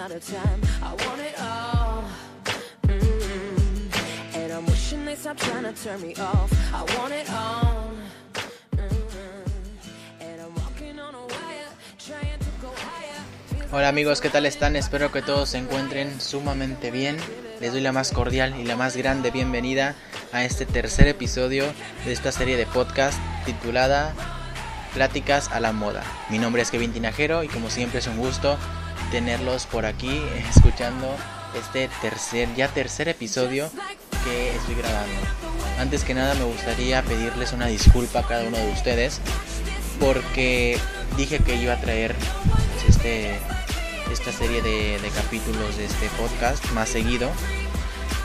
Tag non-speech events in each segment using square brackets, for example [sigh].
out of time. I want it all. And I'm wishing they stop trying to turn me off. I want it all. And I'm walking on a wire, trying to go higher. Hola amigos, ¿qué tal están? Espero que todos se encuentren sumamente bien. Les doy la más cordial y la más grande bienvenida a este tercer episodio de esta serie de podcast titulada Pláticas a la Moda. Mi nombre es Kevin Tinajero y como siempre es un gusto tenerlos por aquí [laughs] escuchando este tercer, ya tercer episodio que estoy grabando. Antes que nada me gustaría pedirles una disculpa a cada uno de ustedes porque dije que iba a traer este, esta serie de, de capítulos de este podcast más seguido,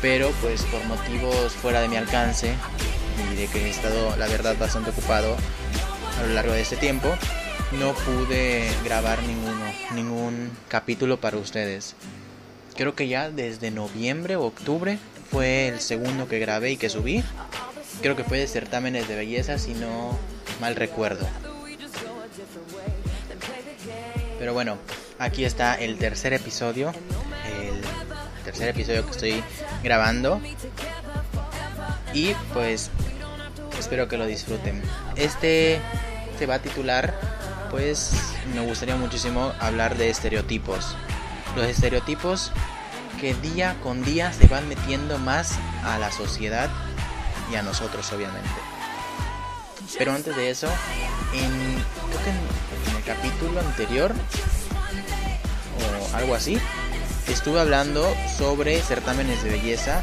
pero pues por motivos fuera de mi alcance y de que he estado la verdad bastante ocupado a lo largo de este tiempo, no pude grabar ninguno, ningún capítulo para ustedes. Creo que ya desde noviembre o octubre fue el segundo que grabé y que subí. Creo que fue de certámenes de belleza, si no mal recuerdo. Pero bueno, aquí está el tercer episodio. El tercer episodio que estoy grabando. Y pues espero que lo disfruten. Este se va a titular, pues me gustaría muchísimo hablar de estereotipos. Los estereotipos que día con día se van metiendo más a la sociedad y a nosotros obviamente. Pero antes de eso, en, creo que en, en el capítulo anterior o algo así, estuve hablando sobre certámenes de belleza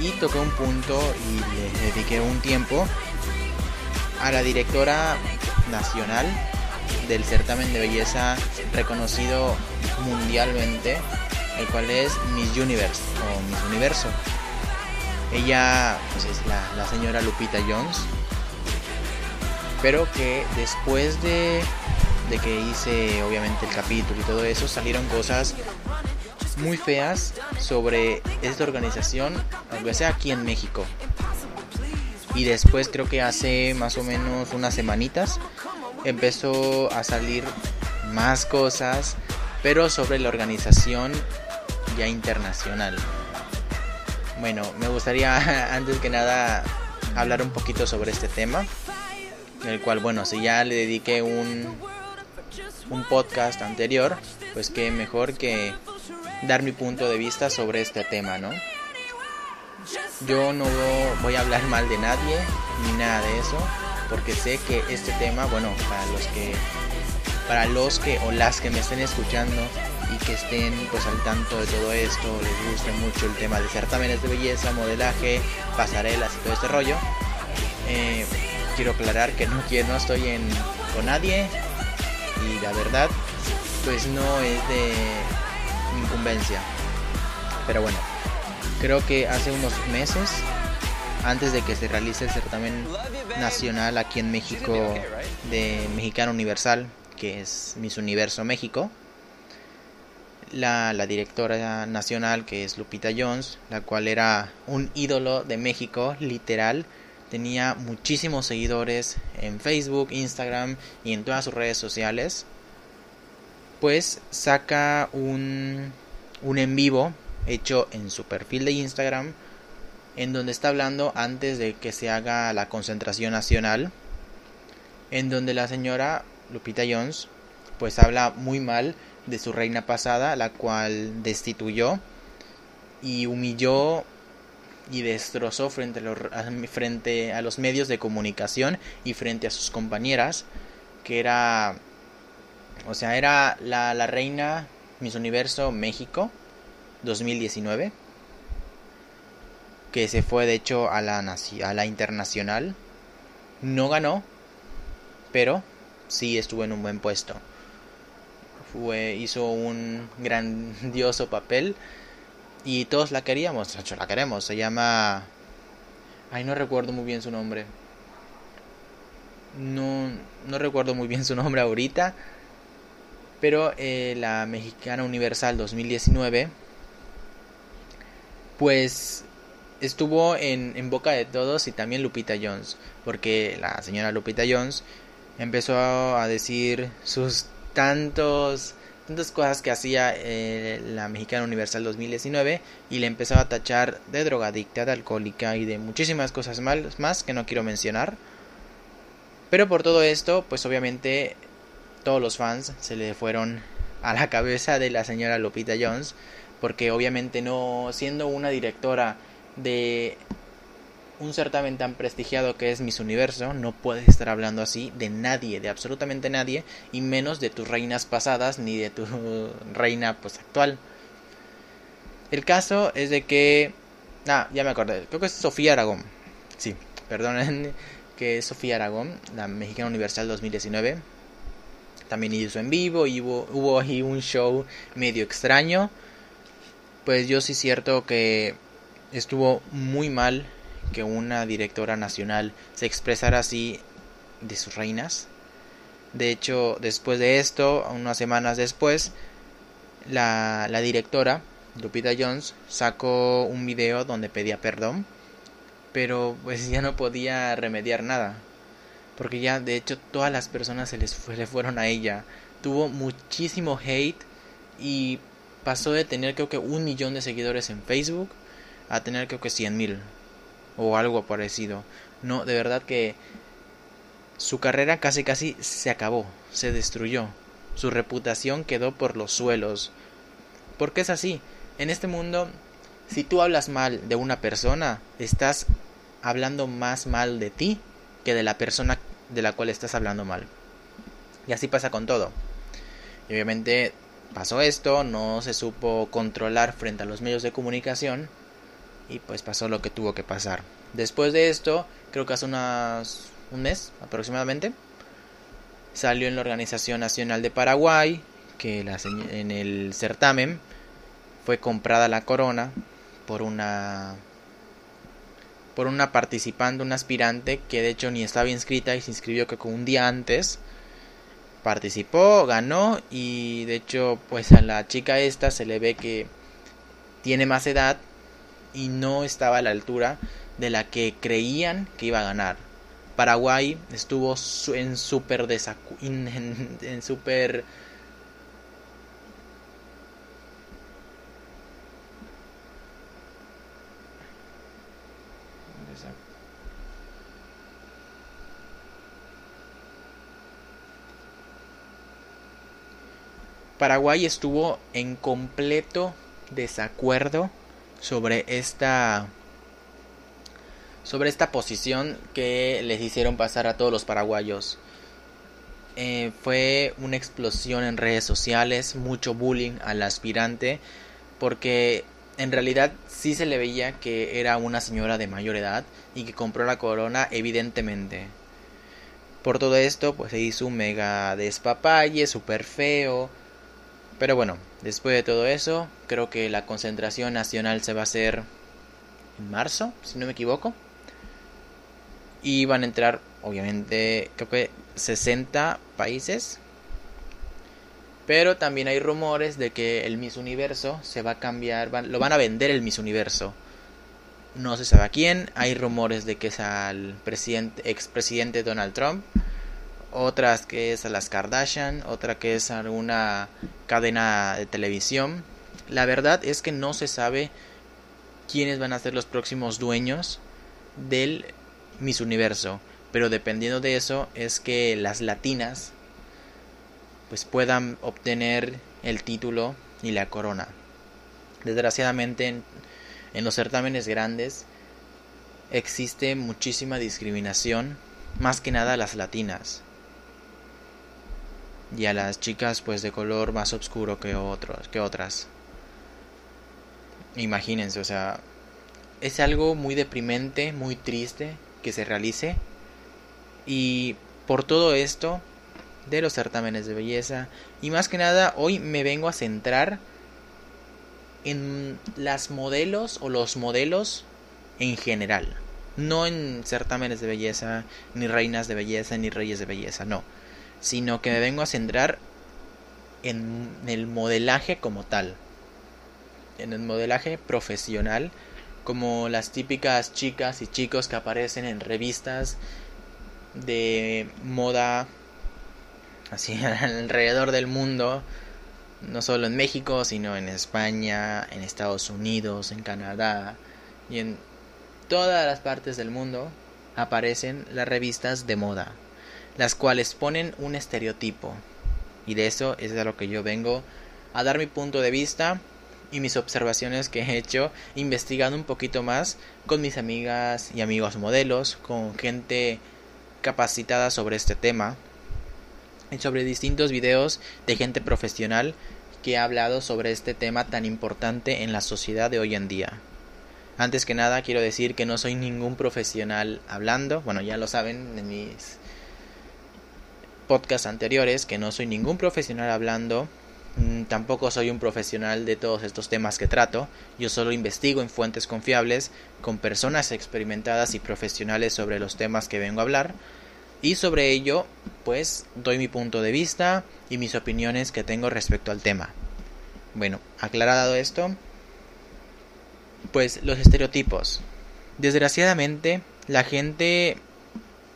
y toqué un punto y le dediqué un tiempo a la directora nacional del certamen de belleza reconocido mundialmente, el cual es Miss Universe o Miss Universo. Ella pues, es la, la señora Lupita Jones, pero que después de, de que hice obviamente el capítulo y todo eso, salieron cosas muy feas sobre esta organización, aunque sea aquí en México. Y después creo que hace más o menos unas semanitas empezó a salir más cosas, pero sobre la organización ya internacional. Bueno, me gustaría [laughs] antes que nada hablar un poquito sobre este tema, el cual, bueno, si ya le dediqué un, un podcast anterior, pues que mejor que dar mi punto de vista sobre este tema, ¿no? Yo no voy a hablar mal de nadie ni nada de eso, porque sé que este tema, bueno, para los que para los que o las que me estén escuchando y que estén pues al tanto de todo esto, les guste mucho el tema de certámenes de belleza, modelaje, pasarelas y todo este rollo. Eh, quiero aclarar que no quiero, no estoy con nadie y la verdad pues no es de incumbencia. Pero bueno, creo que hace unos meses, antes de que se realice el certamen nacional aquí en México de Mexicano Universal, que es Miss Universo México, la, la, directora nacional, que es Lupita Jones, la cual era un ídolo de México, literal, tenía muchísimos seguidores en Facebook, Instagram y en todas sus redes sociales, pues saca un, un en vivo hecho en su perfil de Instagram en donde está hablando antes de que se haga la concentración nacional en donde la señora Lupita Jones pues habla muy mal de su reina pasada la cual destituyó y humilló y destrozó frente a, los, frente a los medios de comunicación y frente a sus compañeras que era o sea era la, la reina Miss Universo México 2019 que se fue de hecho a la, a la internacional. No ganó pero sí estuvo en un buen puesto. Fue hizo un grandioso papel y todos la queríamos de hecho la queremos. Se llama ay no recuerdo muy bien su nombre. No no recuerdo muy bien su nombre ahorita pero eh, la Mexicana Universal 2019 pues estuvo en, en, boca de todos y también Lupita Jones, porque la señora Lupita Jones empezó a decir sus tantos tantas cosas que hacía eh, la Mexicana Universal 2019 y le empezaba a tachar de drogadicta, de alcohólica y de muchísimas cosas más que no quiero mencionar. Pero por todo esto, pues obviamente todos los fans se le fueron a la cabeza de la señora Lupita Jones, porque obviamente no siendo una directora de un certamen tan prestigiado que es Miss Universo, no puedes estar hablando así de nadie, de absolutamente nadie, y menos de tus reinas pasadas ni de tu [laughs] reina pues actual. El caso es de que ah, ya me acordé, creo que es Sofía Aragón. Sí, [laughs] perdonen que es Sofía Aragón, la Mexicana Universal 2019. También hizo en vivo y hubo, hubo ahí un show medio extraño. Pues yo sí cierto que estuvo muy mal que una directora nacional se expresara así de sus reinas. De hecho, después de esto, unas semanas después, la, la directora, Lupita Jones, sacó un video donde pedía perdón, pero pues ya no podía remediar nada. Porque ya, de hecho, todas las personas se les fue, le fueron a ella. Tuvo muchísimo hate y pasó de tener creo que un millón de seguidores en Facebook a tener creo que cien mil o algo parecido. No, de verdad que su carrera casi casi se acabó, se destruyó. Su reputación quedó por los suelos. Porque es así. En este mundo, si tú hablas mal de una persona, estás hablando más mal de ti que de la persona de la cual estás hablando mal. Y así pasa con todo. Y obviamente pasó esto, no se supo controlar frente a los medios de comunicación y pues pasó lo que tuvo que pasar. Después de esto, creo que hace unas, un mes aproximadamente, salió en la Organización Nacional de Paraguay que en el certamen fue comprada la corona por una por una participante, un aspirante que de hecho ni estaba inscrita y se inscribió que con un día antes participó, ganó y de hecho pues a la chica esta se le ve que tiene más edad y no estaba a la altura de la que creían que iba a ganar. Paraguay estuvo en súper [laughs] en, en super Paraguay estuvo en completo desacuerdo sobre esta sobre esta posición que les hicieron pasar a todos los paraguayos. Eh, fue una explosión en redes sociales, mucho bullying al aspirante, porque en realidad sí se le veía que era una señora de mayor edad y que compró la corona evidentemente. Por todo esto, pues se hizo un mega despapalle, súper feo, pero bueno, después de todo eso, creo que la concentración nacional se va a hacer en marzo, si no me equivoco. Y van a entrar, obviamente, creo que 60 países. Pero también hay rumores de que el Miss Universo se va a cambiar, lo van a vender el Miss Universo. No se sabe a quién. Hay rumores de que es al presidente, expresidente Donald Trump otras que es a las Kardashian, otra que es alguna cadena de televisión. La verdad es que no se sabe quiénes van a ser los próximos dueños del Miss Universo, pero dependiendo de eso es que las latinas pues puedan obtener el título y la corona. Desgraciadamente en, en los certámenes grandes existe muchísima discriminación, más que nada las latinas y a las chicas pues de color más oscuro que otros que otras. Imagínense o sea es algo muy deprimente muy triste que se realice. Y por todo esto de los certámenes de belleza y más que nada hoy me vengo a centrar en las modelos o los modelos en general. No en certámenes de belleza ni reinas de belleza ni reyes de belleza no sino que me vengo a centrar en el modelaje como tal, en el modelaje profesional, como las típicas chicas y chicos que aparecen en revistas de moda así [laughs] alrededor del mundo no solo en México, sino en España, en Estados Unidos, en Canadá y en todas las partes del mundo aparecen las revistas de moda, las cuales ponen un estereotipo. Y de eso es de lo que yo vengo a dar mi punto de vista y mis observaciones que he hecho investigando un poquito más con mis amigas y amigos modelos, con gente capacitada sobre este tema y sobre distintos videos de gente profesional que ha hablado sobre este tema tan importante en la sociedad de hoy en día. Antes que nada quiero decir que no soy ningún profesional hablando, bueno ya lo saben en mis podcasts anteriores que no soy ningún profesional hablando, mm, tampoco soy un profesional de todos estos temas que trato, yo solo investigo en fuentes confiables con personas experimentadas y profesionales sobre los temas que vengo a hablar y sobre ello pues doy mi punto de vista y mis opiniones que tengo respecto al tema. Bueno, aclarado esto, pues los estereotipos. Desgraciadamente, la gente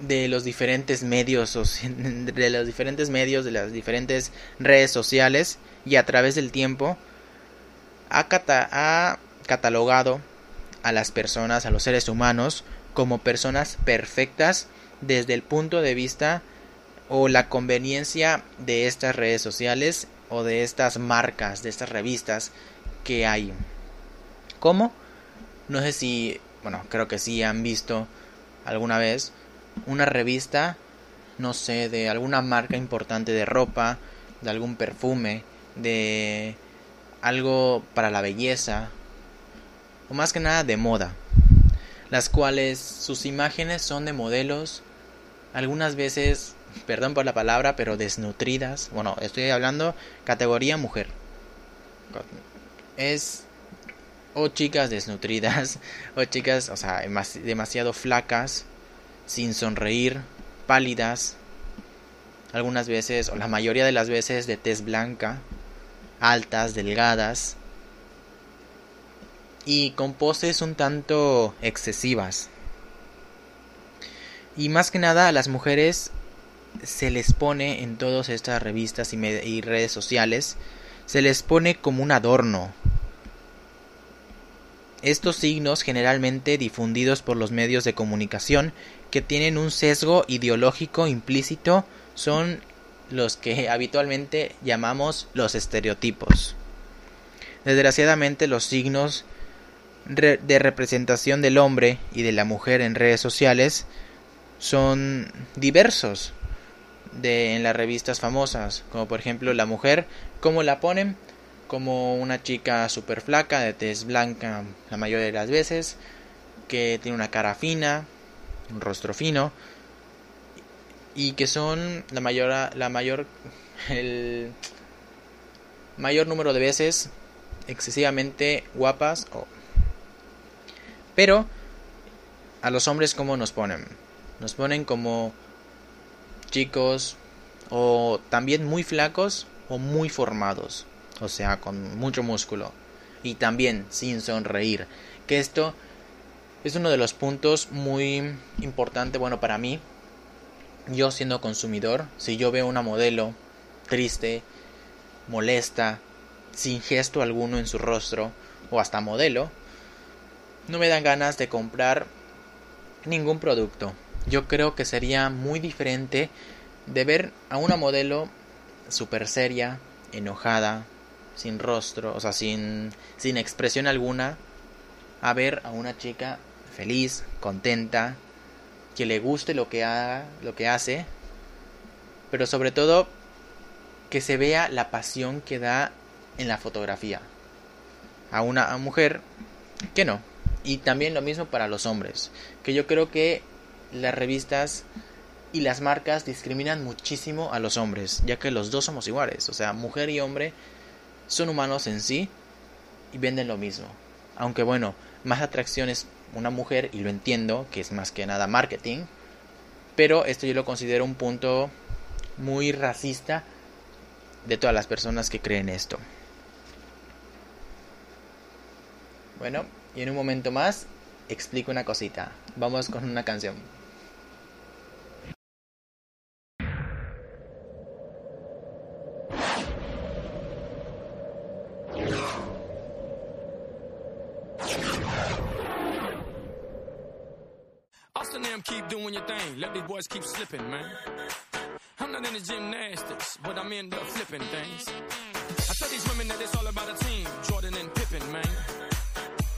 de los diferentes medios, [laughs] de los diferentes medios, de las diferentes redes sociales y a través del tiempo, ha, ha catalogado a las personas, a los seres humanos, como personas perfectas desde el punto de vista o la conveniencia de estas redes sociales o de estas marcas, de estas revistas que hay. ¿Cómo? No sé si, bueno, creo que sí han visto alguna vez una revista, no sé, de alguna marca importante de ropa, de algún perfume, de algo para la belleza, o más que nada de moda, las cuales sus imágenes son de modelos, algunas veces, perdón por la palabra, pero desnutridas. Bueno, estoy hablando categoría mujer. Es o chicas desnutridas, [laughs] o chicas, o sea, demasiado flacas, sin sonreír, pálidas, algunas veces, o la mayoría de las veces de tez blanca, altas, delgadas, y con poses un tanto excesivas. Y más que nada a las mujeres se les pone en todas estas revistas y, y redes sociales, se les pone como un adorno, estos signos generalmente difundidos por los medios de comunicación que tienen un sesgo ideológico implícito son los que [laughs] habitualmente llamamos los estereotipos. Desgraciadamente los signos de representación del hombre y de la mujer en redes sociales son diversos de en las revistas famosas, como por ejemplo la mujer, ¿cómo la ponen? como una chica súper flaca, de tez blanca la mayoría de las veces, que tiene una cara fina, un rostro fino, y que son la mayor, la mayor, el mayor número de veces excesivamente guapas. Pero a los hombres cómo nos ponen, nos ponen como chicos o también muy flacos o muy formados o sea, con mucho músculo y también sin sonreír, que esto es uno de los puntos muy importante, bueno, para mí, yo siendo consumidor, si yo veo una modelo triste, molesta, sin gesto alguno en su rostro, o hasta modelo, no me dan ganas de comprar ningún producto. Yo creo que sería muy diferente de ver a una modelo super seria, enojada, sin rostro, o sea, sin, sin expresión alguna, a ver a una chica feliz, contenta, que le guste lo que haga, lo que hace, pero sobre todo que se vea la pasión que da en la fotografía. A una mujer que no. Y también lo mismo para los hombres, que yo creo que las revistas y las marcas discriminan muchísimo a los hombres, ya que los dos somos iguales, o sea, mujer y hombre son humanos en sí y venden lo mismo. Aunque bueno, más atracción es una mujer y lo entiendo, que es más que nada marketing, pero esto yo lo considero un punto muy racista de todas las personas que creen esto. Bueno, y en un momento más explico una cosita. Vamos con una canción. Man. I'm not into gymnastics, but I'm into flipping things. I tell these women that it's all about a team, Jordan and Pippen, man.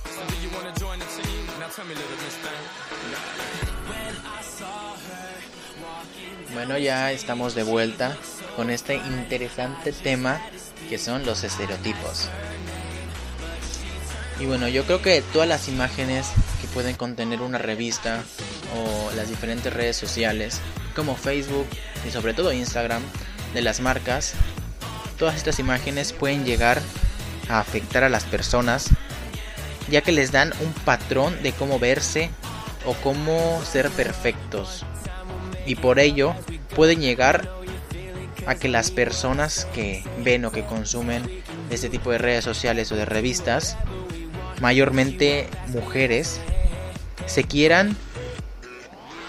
So do you wanna join the team? Now tell me, little miss thing. Bueno, ya estamos de vuelta con este interesante tema que son los estereotipos. Y bueno, yo creo que todas las imágenes que pueden contener una revista o las diferentes redes sociales, como Facebook y sobre todo Instagram, de las marcas, todas estas imágenes pueden llegar a afectar a las personas, ya que les dan un patrón de cómo verse o cómo ser perfectos. Y por ello pueden llegar a que las personas que ven o que consumen este tipo de redes sociales o de revistas, mayormente mujeres, se quieran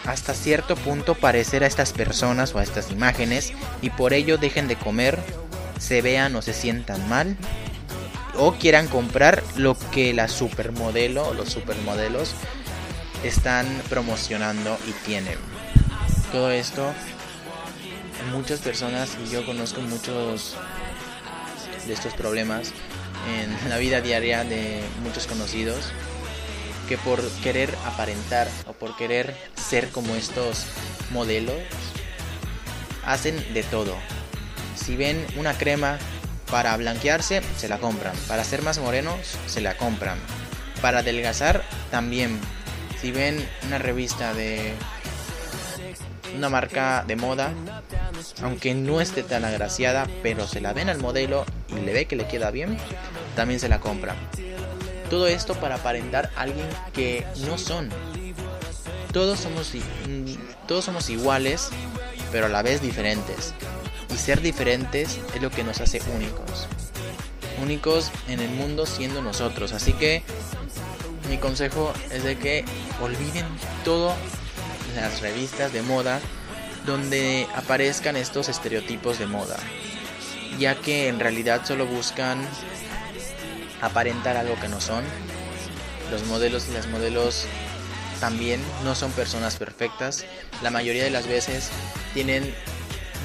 hasta cierto punto parecer a estas personas o a estas imágenes y por ello dejen de comer, se vean o se sientan mal o quieran comprar lo que la supermodelo o los supermodelos están promocionando y tienen. Todo esto muchas personas y yo conozco muchos de estos problemas en la vida diaria de muchos conocidos por querer aparentar o por querer ser como estos modelos hacen de todo. Si ven una crema para blanquearse, se la compran. Para ser más morenos, se la compran. Para adelgazar, también. Si ven una revista de una marca de moda, aunque no esté tan agraciada, pero se la ven al modelo y le ve que le queda bien, también se la compra. Todo esto para aparentar a alguien que no son. Todos somos, todos somos iguales, pero a la vez diferentes. Y ser diferentes es lo que nos hace únicos. Únicos en el mundo siendo nosotros. Así que mi consejo es de que olviden todo las revistas de moda donde aparezcan estos estereotipos de moda, ya que en realidad solo buscan aparentar algo que no son. Los modelos y las modelos también no son personas perfectas. La mayoría de las veces tienen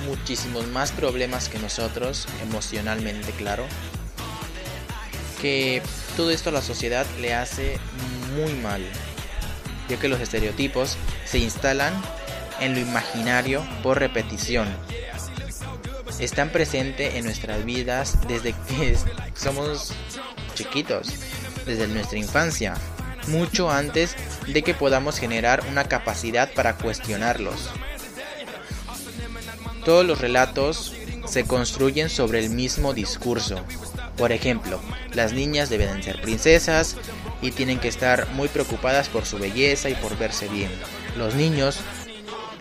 muchísimos más problemas que nosotros, emocionalmente claro. Que todo esto a la sociedad le hace muy mal, ya que los estereotipos se instalan en lo imaginario por repetición. Están presentes en nuestras vidas desde que [laughs] somos chiquitos, desde nuestra infancia, mucho antes de que podamos generar una capacidad para cuestionarlos. Todos los relatos se construyen sobre el mismo discurso. Por ejemplo, las niñas deben ser princesas y tienen que estar muy preocupadas por su belleza y por verse bien. Los niños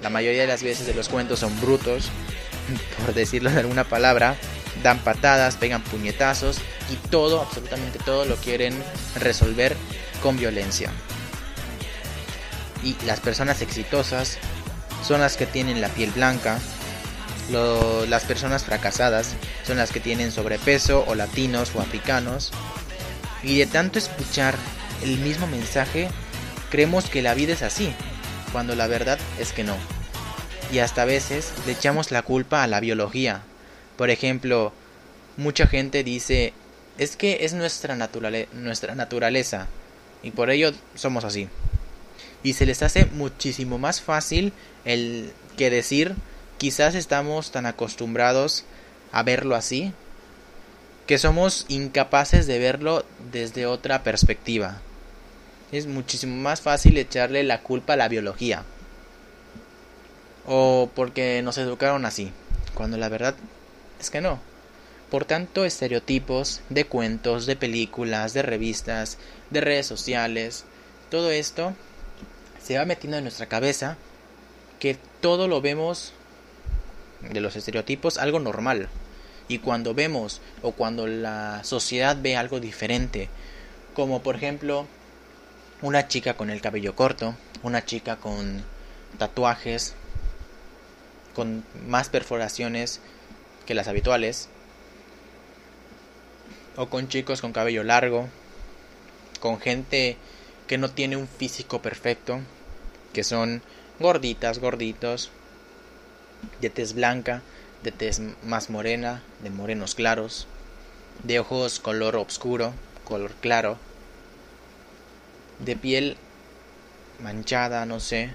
la mayoría de las veces de los cuentos son brutos, [laughs] por decirlo de alguna palabra, dan patadas, pegan puñetazos y todo, absolutamente todo lo quieren resolver con violencia. Y las personas exitosas son las que tienen la piel blanca, las personas fracasadas son las que tienen sobrepeso o latinos o africanos. Y de tanto escuchar el mismo mensaje, creemos que la vida es así, cuando la verdad es que no. Y hasta a veces le echamos la culpa a la biología. Por ejemplo, mucha gente dice, es que es nuestra, naturaleza y por ello somos así. Y se les hace muchísimo más fácil el que decir, quizás estamos tan acostumbrados a verlo así, que somos incapaces de verlo desde otra perspectiva es muchísimo más fácil echarle la culpa a la biología. O porque nos educaron así, cuando la verdad es que no. Por tanto, estereotipos de cuentos, de películas, de revistas, de redes sociales, todo esto se va metiendo en nuestra cabeza que todo lo vemos de los estereotipos algo normal. Y cuando vemos o cuando la sociedad ve algo diferente, como por ejemplo una chica con el cabello corto, una chica con tatuajes, con más perforaciones que las habituales, o con chicos con cabello largo, con gente que no tiene un físico perfecto, que son gorditas, gorditos, de tez blanca, de tez más morena, de morenos claros, de ojos color oscuro, color claro, de piel manchada, no sé,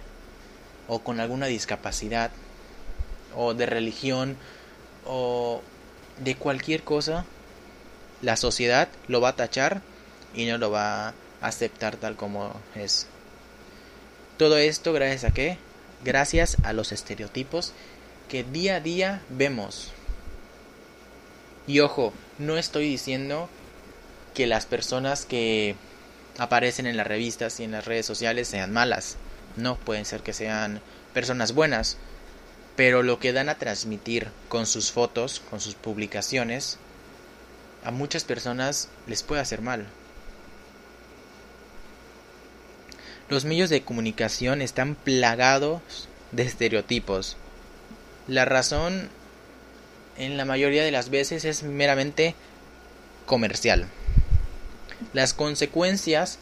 o con alguna discapacidad, o de religión, o de cualquier cosa, la sociedad lo va a tachar y no lo va a aceptar tal como es. Todo esto gracias a qué? Gracias a los estereotipos que día a día vemos. Y ojo, no estoy diciendo que las personas que aparecen en las revistas y en las redes sociales sean malas. No, pueden ser que sean personas buenas. Pero lo que dan a transmitir con sus fotos, con sus publicaciones, a muchas personas les puede hacer mal. Los medios de comunicación están plagados de estereotipos. La razón en la mayoría de las veces es meramente comercial. Las consecuencias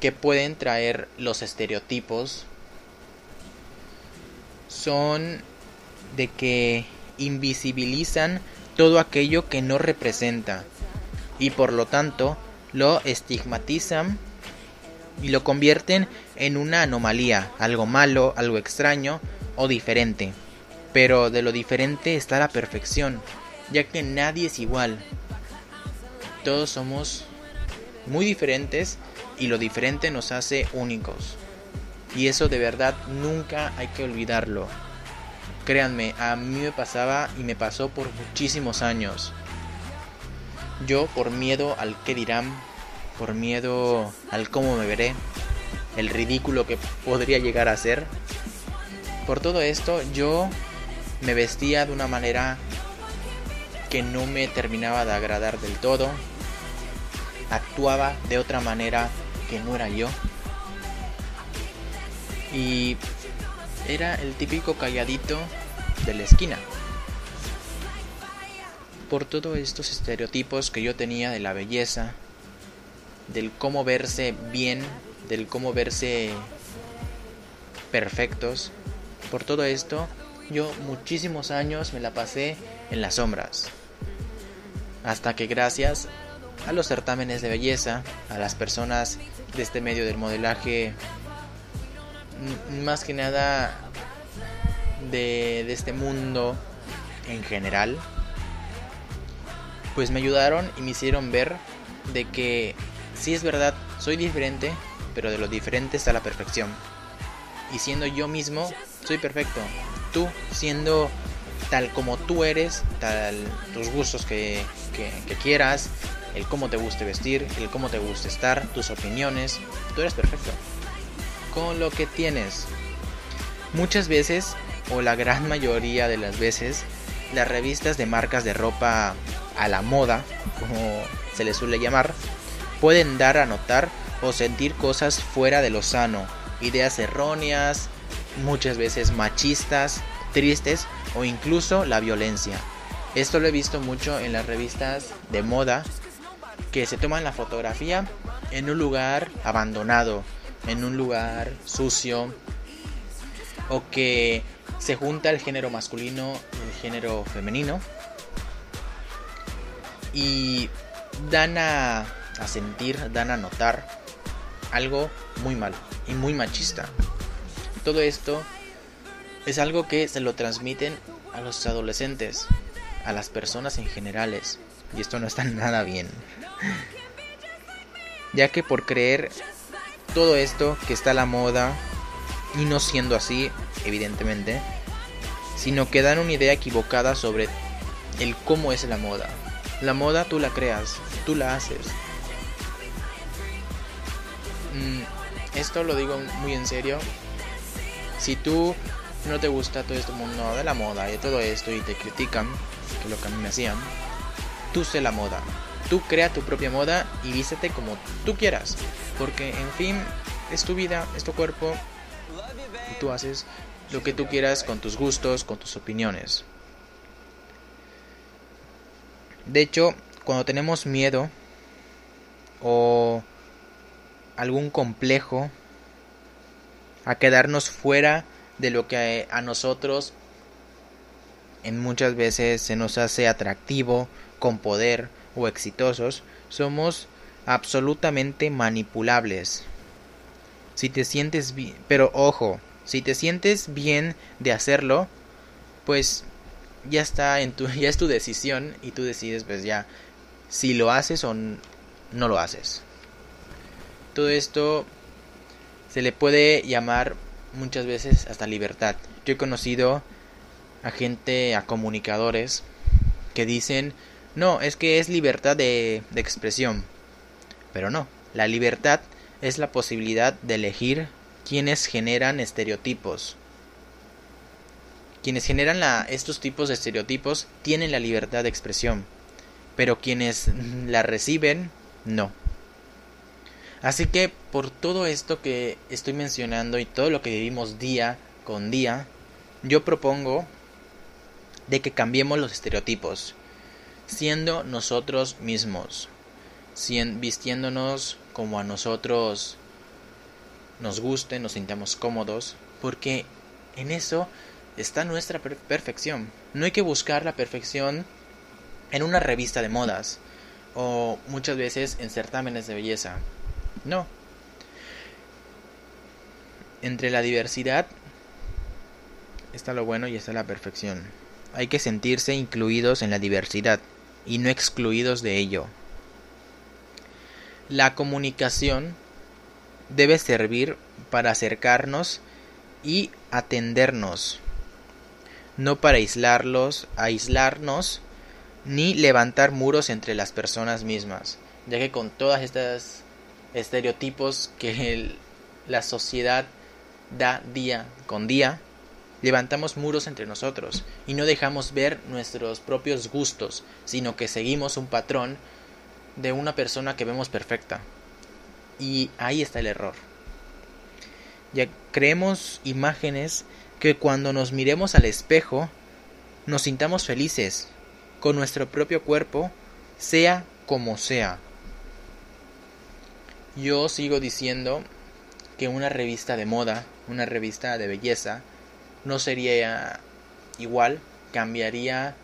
que pueden traer los estereotipos son de que invisibilizan todo aquello que no representa y por lo tanto lo estigmatizan y lo convierten en una anomalía, algo malo, algo extraño o diferente. Pero de lo diferente está la perfección, ya que nadie es igual. Todos somos muy diferentes y lo diferente nos hace únicos. Y eso de verdad nunca hay que olvidarlo. Créanme, a mí me pasaba y me pasó por muchísimos años. Yo por miedo al que dirán, por miedo al cómo me veré, el ridículo que podría llegar a ser, por todo esto yo me vestía de una manera que no me terminaba de agradar del todo, actuaba de otra manera que no era yo. Y era el típico calladito de la esquina. Por todos estos estereotipos que yo tenía de la belleza, del cómo verse bien, del cómo verse perfectos, por todo esto, yo muchísimos años me la pasé en las sombras. Hasta que gracias a los certámenes de belleza, a las personas de este medio del modelaje, más que nada de, de este mundo en general, pues me ayudaron y me hicieron ver de que sí es verdad, soy diferente, pero de lo diferente está la perfección. Y siendo yo mismo, soy perfecto. Tú siendo tal como tú eres, tal tus gustos que, que, que quieras, el cómo te guste vestir, el cómo te guste estar, tus opiniones, tú eres perfecto. Con lo que tienes. Muchas veces, o la gran [laughs] mayoría de las veces, las revistas de marcas de ropa a la moda, como se les suele llamar, pueden dar a notar o sentir cosas fuera de lo sano, ideas erróneas, muchas veces machistas, tristes o incluso la violencia. Esto lo he visto mucho en las revistas de moda que se toman la fotografía en un lugar abandonado, en un lugar sucio o que se junta el género masculino y el género femenino y dan a, sentir, dan a notar algo muy mal y muy machista. Todo esto es algo que se lo transmiten a los adolescentes, a las personas en generales, y esto no está [laughs] nada bien. Ya que por creer todo esto que está a la moda, y no siendo así, evidentemente, sino que dan una idea equivocada sobre el cómo es la moda. La moda tú la creas, tú la haces. Mm, esto lo digo muy en serio. Si tú no te gusta todo este mundo de la moda y todo esto y te critican, que es lo que a mí me hacían, tú sé la moda. Tú crea tu propia moda y vístete como tú quieras. Porque en fin, es tu vida, es tu cuerpo. Y tú haces lo que tú quieras con tus gustos, con tus opiniones. De hecho, cuando tenemos miedo o algún complejo a quedarnos fuera de lo que a nosotros en muchas veces se nos hace atractivo, con poder o exitosos, somos absolutamente manipulables. Si te sientes bien, pero ojo, si te sientes bien de hacerlo, pues ya está en tu [laughs] ya es tu decisión y tú decides pues ya si lo haces o no lo haces. Todo esto se le puede llamar muchas veces hasta libertad. Yo he conocido a gente, a comunicadores que dicen, no, es que es libertad de, de expresión. Pero no, la libertad es la posibilidad de elegir quienes generan estereotipos. Quienes generan estos tipos de estereotipos tienen la libertad de expresión, pero quienes la reciben, no. Así que por todo esto que estoy mencionando y todo lo que vivimos día con día, yo propongo de que cambiemos los estereotipos, siendo nosotros mismos, vistiéndonos como a nosotros nos guste, nos sintamos cómodos, porque en eso está nuestra perfección. No hay que buscar la perfección en una revista de modas o muchas veces en certámenes de belleza. No. Entre la diversidad está lo bueno y está la perfección. Hay que sentirse incluidos en la diversidad y no excluidos de ello. La comunicación debe servir para acercarnos y atendernos, no para aislarlos, aislarnos ni levantar muros entre las personas mismas, ya que con todas estas estereotipos que la sociedad da día con día, levantamos muros entre nosotros y no dejamos ver nuestros propios gustos, sino que seguimos un patrón de una persona que vemos perfecta. Y ahí está el error. Ya creemos imágenes que cuando nos miremos al espejo nos sintamos felices con nuestro propio cuerpo, sea como sea. Yo sigo diciendo que una revista de moda, una revista de belleza, no sería igual, cambiaría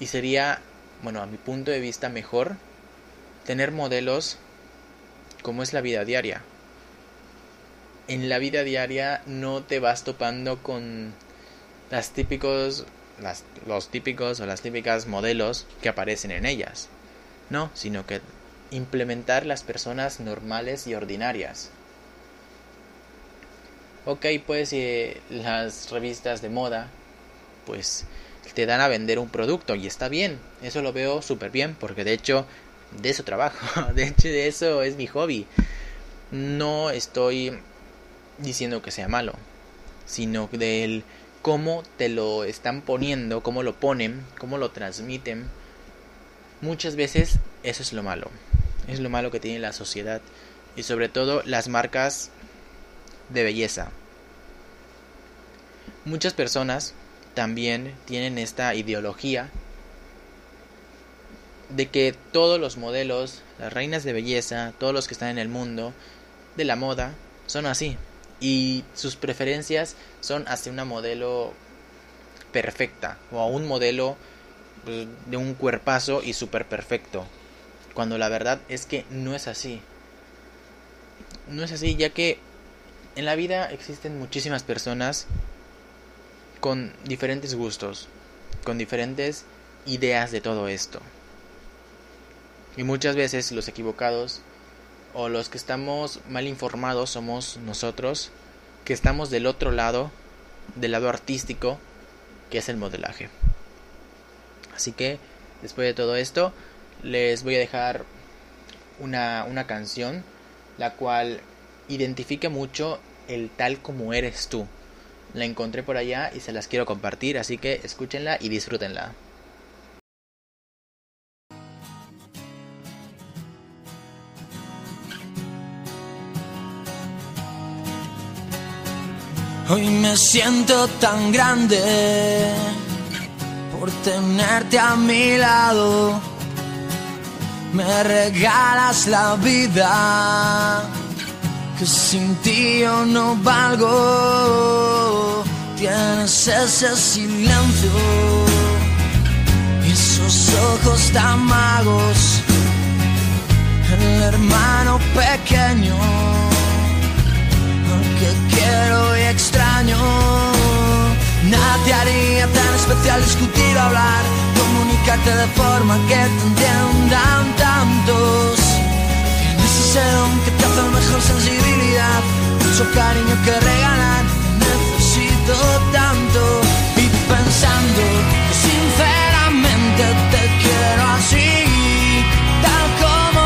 y sería, bueno, a mi punto de vista mejor tener modelos como es la vida diaria. En la vida diaria no te vas topando con las típicos las, los típicos o las típicas modelos que aparecen en ellas. No, sino que implementar las personas normales y ordinarias. Ok, pues eh, las revistas de moda, pues te dan a vender un producto y está bien, eso lo veo súper bien, porque de hecho de eso trabajo, [laughs] de hecho de eso es mi hobby. No estoy diciendo que sea malo, sino del cómo te lo están poniendo, cómo lo ponen, cómo lo transmiten. Muchas veces eso es lo malo es lo malo que tiene la sociedad y sobre todo las marcas de belleza. Muchas personas también tienen esta ideología de que todos los modelos, las reinas de belleza, todos los que están en el mundo de la moda, son así. Y sus preferencias son hacia una modelo perfecta o a un modelo pues, de un cuerpazo y súper perfecto cuando la verdad es que no es así. No es así, ya que en la vida existen muchísimas personas con diferentes gustos, con diferentes ideas de todo esto. Y muchas veces los equivocados o los que estamos mal informados somos nosotros, que estamos del otro lado, del lado artístico, que es el modelaje. Así que, después de todo esto, les voy a dejar una, una canción la cual identifique mucho el tal como eres tú. La encontré por allá y se las quiero compartir, así que escúchenla y disfrútenla. Hoy me siento tan grande por tenerte a mi lado me regalas la vida que sin ti yo no valgo. Tienes ese silencio y esos ojos tan magos, el hermano pequeño, al que quiero y extraño. Nadie haría tan especial discutir o hablar, comunicarte de forma que te entiendan tantos. Don que te hace mejor sensibilidad, mucho cariño que regalar, necesito tanto. Y pensando que sinceramente te quiero así, tal como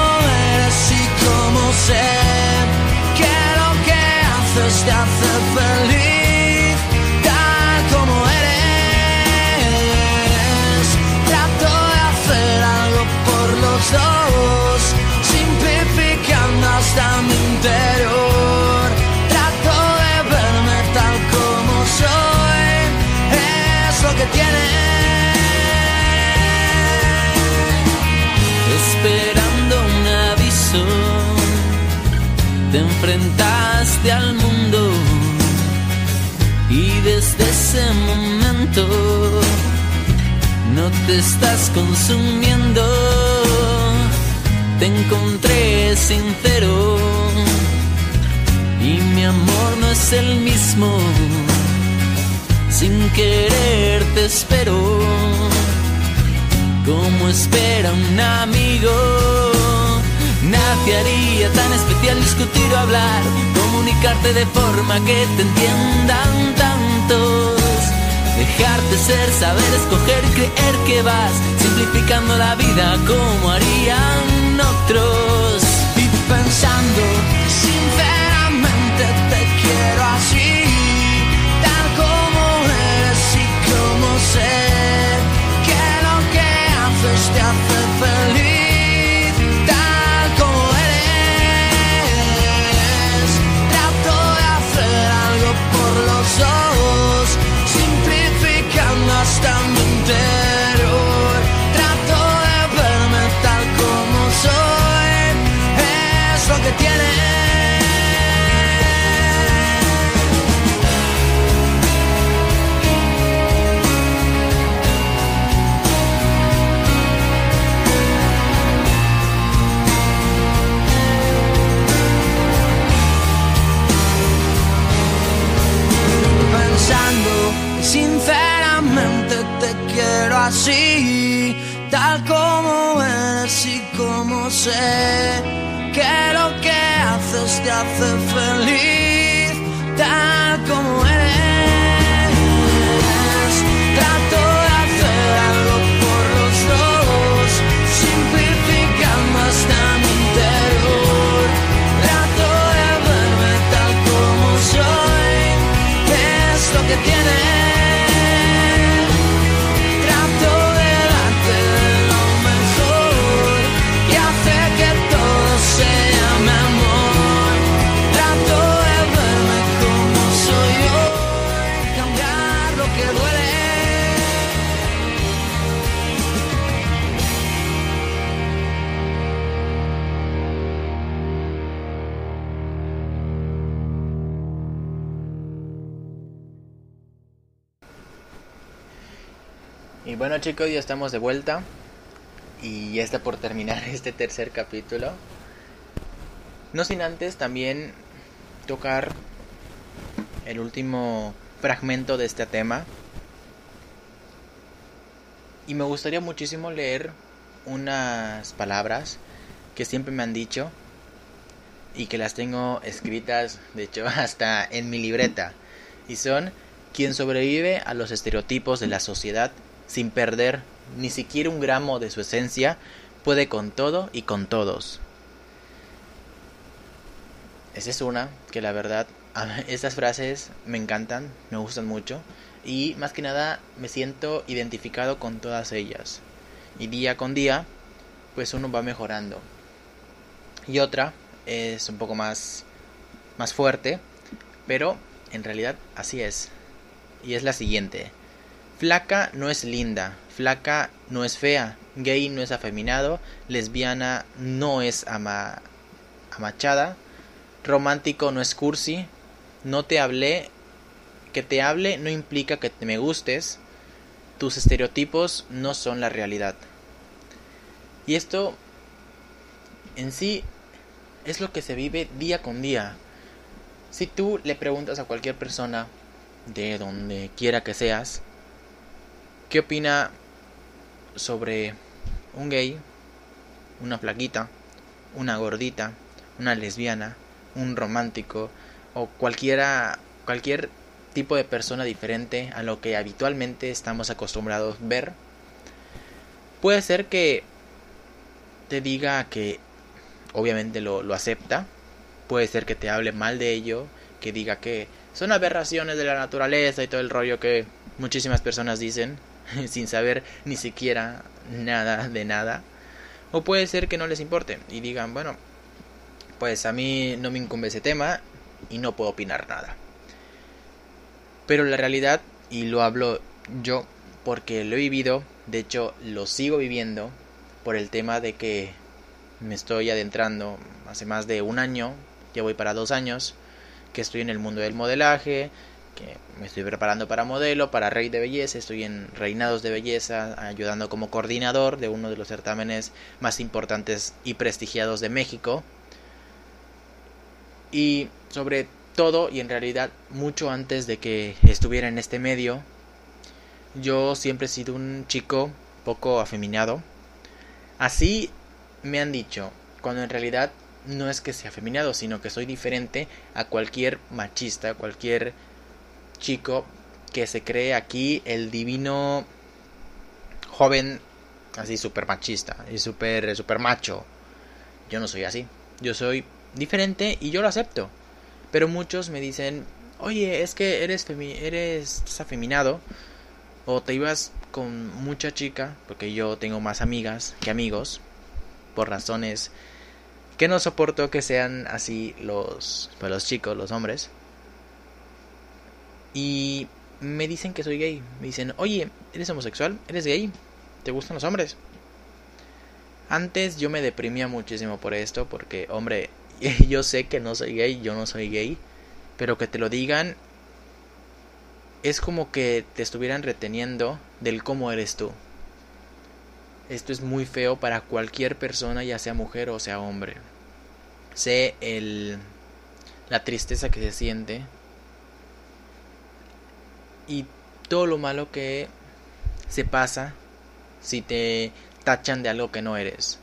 eres y como sé, que lo que haces te hace feliz, al mundo y desde ese momento no te estás consumiendo. Te encontré sincero y mi amor no es el mismo. Sin querer te espero como espera un amigo. Tan especial discutir o hablar, comunicarte de forma que te entiendan tantos. Dejarte ser, saber escoger creer que vas simplificando la vida como harían otros. Y pensando sinceramente te quiero así, tal como eres y como sé, que lo que haces te hace Y bueno chicos, ya estamos de vuelta. Y ya está por terminar [laughs] este tercer capítulo. No sin antes también tocar el último fragmento de este tema. Y me gustaría muchísimo leer unas palabras que siempre me han dicho y que las tengo escritas, de hecho, [laughs] hasta en mi libreta. Y son quien sobrevive a los estereotipos de la sociedad sin perder ni siquiera un gramo de su esencia, puede con todo y con todos. Esa es una que la verdad, estas frases me encantan, me gustan mucho y más que nada me siento identificado con todas ellas. Y día con día, pues uno va mejorando. Y otra es un poco más más fuerte, pero en realidad así es. Y es la siguiente. Flaca no es linda, flaca no es fea, gay no es afeminado, lesbiana no es ama amachada, romántico no es cursi. No te hablé. Que te hable no implica que te me gustes. Tus estereotipos no son la realidad. Y esto en sí es lo que se vive día con día. Si tú le preguntas a cualquier persona de donde quiera que seas, ¿qué opina sobre un gay, una flaquita, una gordita, una lesbiana, un romántico o cualquiera cualquier tipo de persona diferente a lo que habitualmente estamos acostumbrados ver? Puede ser que te diga que obviamente lo, lo acepta, puede ser que te hable mal de ello, que diga que son aberraciones de la naturaleza y todo el rollo que muchísimas personas dicen [laughs] sin saber ni siquiera nada de nada. O puede ser que no les importe y digan, bueno, pues a mí no me incumbe ese tema y no puedo opinar nada. Pero la realidad, y lo hablo yo porque lo he vivido, de hecho lo sigo viviendo por el tema de que me estoy adentrando hace más de un año, ya voy para dos años, que estoy en el mundo del modelaje, que me estoy preparando para modelo, para rey de belleza, estoy en reinados de belleza, ayudando como coordinador de uno de los certámenes más importantes y prestigiados de México. Y sobre todo, y en realidad mucho antes de que estuviera en este medio, yo siempre he sido un chico poco afeminado. Así me han dicho, cuando en realidad no es que sea afeminado, sino que soy diferente a cualquier machista, cualquier chico que se cree aquí el divino joven así súper machista y super macho. Yo no soy así. Yo soy diferente y yo lo acepto. Pero muchos me dicen, oye, es que eres, eres afeminado o te ibas con mucha chica, porque yo tengo más amigas que amigos, por razones que no soporto que sean así los, pues los chicos, los hombres. Y me dicen que soy gay. Me dicen, oye, ¿eres homosexual? ¿Eres gay? ¿Te gustan los hombres? Antes yo me deprimía muchísimo por esto, porque, hombre, [laughs] yo sé que no soy gay, yo no soy gay, pero que te lo digan es como que te estuvieran reteniendo del cómo eres tú. Esto es muy feo para cualquier persona, ya sea mujer o sea hombre. Sé el, la tristeza que se siente y todo lo malo que se pasa si te tachan de algo que no eres.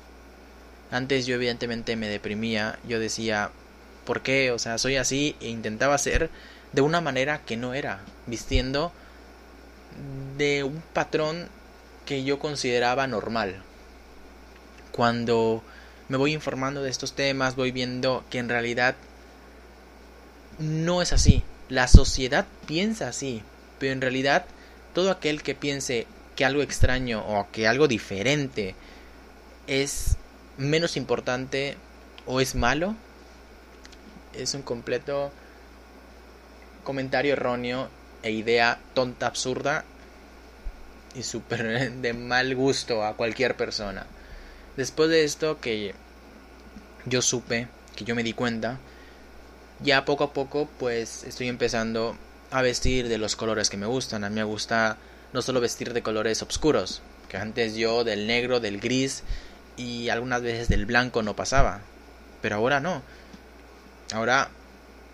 Antes yo evidentemente me deprimía, yo decía, ¿por qué? O sea, soy así e intentaba ser de una manera que no era, vistiendo de un patrón que yo consideraba normal. Cuando me voy informando de estos temas, voy viendo que en realidad no es así. La sociedad piensa así, pero en realidad todo aquel que piense que algo extraño o que algo diferente es menos importante o es malo, es un completo comentario erróneo e idea tonta, absurda y súper [laughs] de mal gusto a cualquier persona. Después de esto que yo supe, que yo me di cuenta, ya poco a poco pues estoy empezando a vestir de los colores que me gustan. A mí me gusta no solo vestir de colores oscuros, que antes yo del negro, del gris y algunas veces del blanco no pasaba. Pero ahora no. Ahora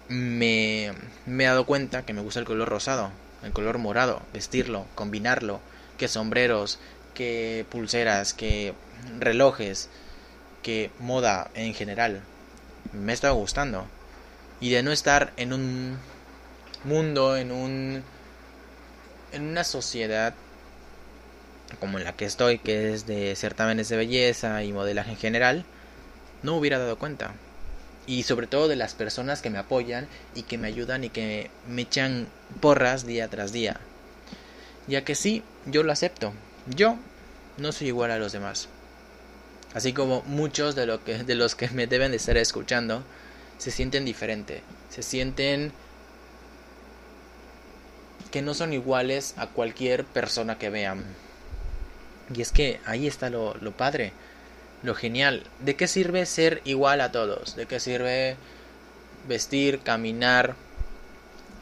me, me he dado cuenta que me gusta el color rosado, el color morado, vestirlo, combinarlo que sombreros, que pulseras, que relojes, que moda en general. Me está gustando. Y de no estar en un mundo, en un en una sociedad como en la que estoy, que es de certámenes de belleza y modelaje en general, no hubiera dado cuenta. Y sobre todo de las personas que me apoyan y que me ayudan y que me echan porras día tras día. Ya que sí, yo lo acepto. Yo no soy igual a los demás. Así como muchos de, lo que, de los que me deben de estar escuchando se sienten diferente. Se sienten que no son iguales a cualquier persona que vean. Y es que ahí está lo, lo padre, lo genial. ¿De qué sirve ser igual a todos? ¿De qué sirve vestir, caminar,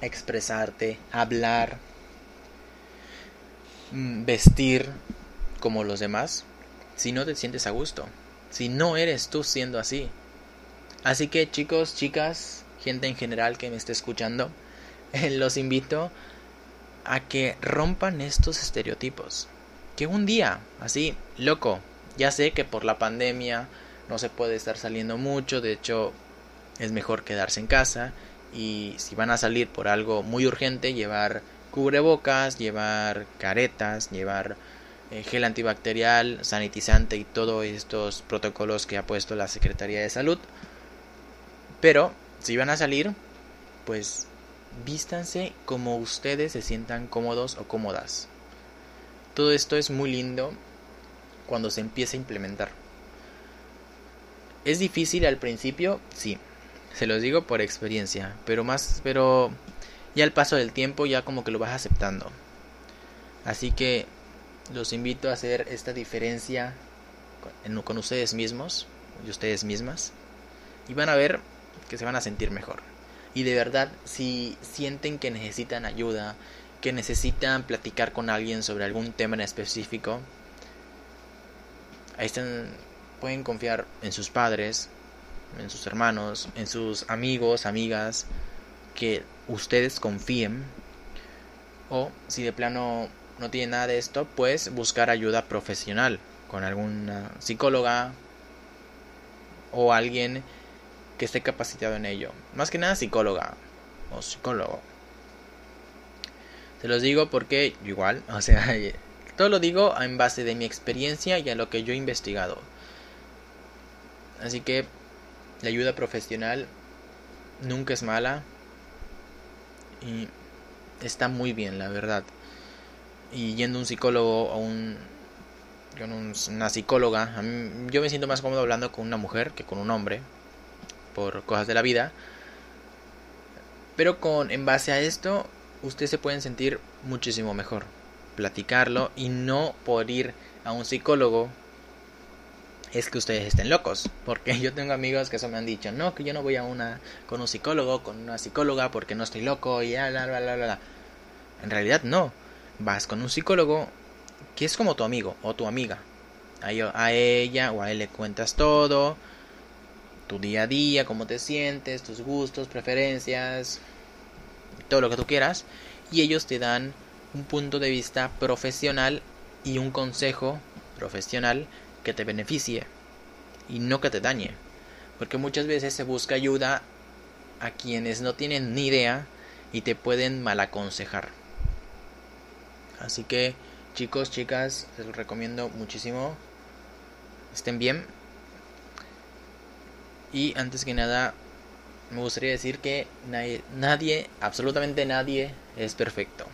expresarte, hablar, mm, vestir como los demás si no te sientes a gusto, si no eres tú siendo así. Así que chicos, chicas, gente en general que me esté escuchando, [laughs] los invito a que rompan estos estereotipos. Que un día, así, loco, ya sé que por la pandemia no se puede estar saliendo mucho, de hecho es mejor quedarse en casa y si van a salir por algo muy urgente, llevar cubrebocas, llevar caretas, llevar eh, gel antibacterial, sanitizante y todos estos protocolos que ha puesto la Secretaría de Salud. Pero si van a salir, pues vístanse como ustedes se sientan cómodos o cómodas. Todo esto es muy lindo cuando se empieza a implementar. ¿Es difícil al principio? Sí. Se los digo por experiencia, pero más pero ya al paso del tiempo ya como que lo vas aceptando. Así que los invito a hacer esta diferencia con, ustedes mismos y ustedes mismas y van a ver que se van a sentir mejor. Y de verdad, si sienten que necesitan ayuda, que necesitan platicar con alguien sobre algún tema en específico, ahí están, pueden confiar en sus padres, en sus hermanos, en sus amigos, amigas, que ustedes confíen. O si de plano no tiene nada de esto, pues buscar ayuda profesional con alguna psicóloga o alguien que esté capacitado en ello. Más que nada psicóloga o psicólogo. Se los digo porque igual, [laughs] o sea, todo lo digo en base de mi experiencia y a lo que yo he investigado. Así que la ayuda profesional nunca es mala y está muy bien, la verdad y yendo a un psicólogo o un, una psicóloga, yo me siento más cómodo hablando con una mujer que con un hombre, por cosas de la vida. Pero con en base a esto, ustedes se pueden sentir muchísimo mejor. Platicarlo y no por ir a un psicólogo es que ustedes estén locos. Porque [laughs] yo tengo amigos que eso me han dicho, no, que yo no voy a una con un psicólogo, con una psicóloga porque no estoy loco y bla bla bla bla. En realidad no vas con un psicólogo que es como tu amigo o tu amiga. A ella o a él le cuentas todo, tu día a día, cómo te sientes, tus gustos, preferencias, todo lo que tú quieras, y ellos te dan un punto de vista profesional y un consejo profesional que te beneficie y no que te dañe. Porque muchas veces se busca ayuda a quienes no tienen ni idea y te pueden mal aconsejar. Así que chicos, chicas, les recomiendo muchísimo. Estén bien. Y antes que nada, me gustaría decir que nadie, absolutamente nadie, es perfecto.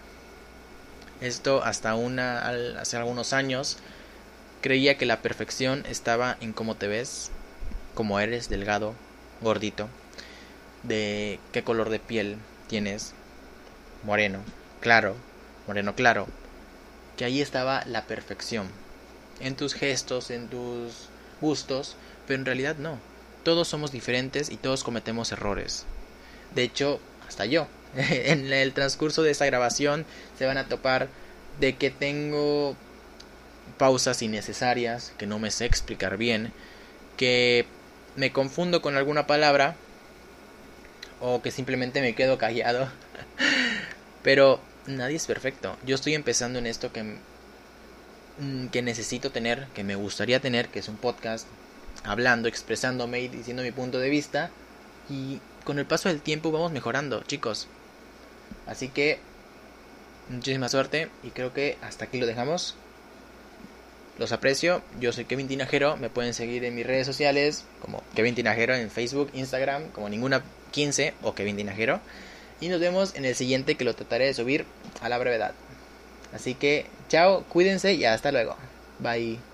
Esto hasta una, hace algunos años creía que la perfección estaba en cómo te ves, cómo eres, delgado, gordito, de qué color de piel tienes, moreno, claro, moreno claro, que ahí estaba la perfección, en tus gestos, en tus gustos, pero en realidad no. Todos somos diferentes y todos cometemos errores. De hecho, hasta yo. [laughs] en el transcurso de esta grabación se van a topar de que tengo pausas innecesarias, que no me sé explicar bien, que me confundo con alguna palabra o que simplemente me quedo callado. [laughs] Pero nadie es perfecto. Yo estoy empezando en esto que, mm, que necesito tener, que me gustaría tener, que es un podcast, hablando, expresándome y diciendo mi punto de vista. Y con el paso del tiempo vamos mejorando, chicos. Así que muchísima suerte y creo que hasta aquí lo dejamos. Los aprecio, yo soy Kevin Tinajero, me pueden seguir en mis redes sociales como Kevin Tinajero en Facebook, Instagram, como ninguna 15 o Kevin Tinajero. Y nos vemos en el siguiente que lo trataré de subir a la brevedad. Así que, chao, cuídense y hasta luego. Bye.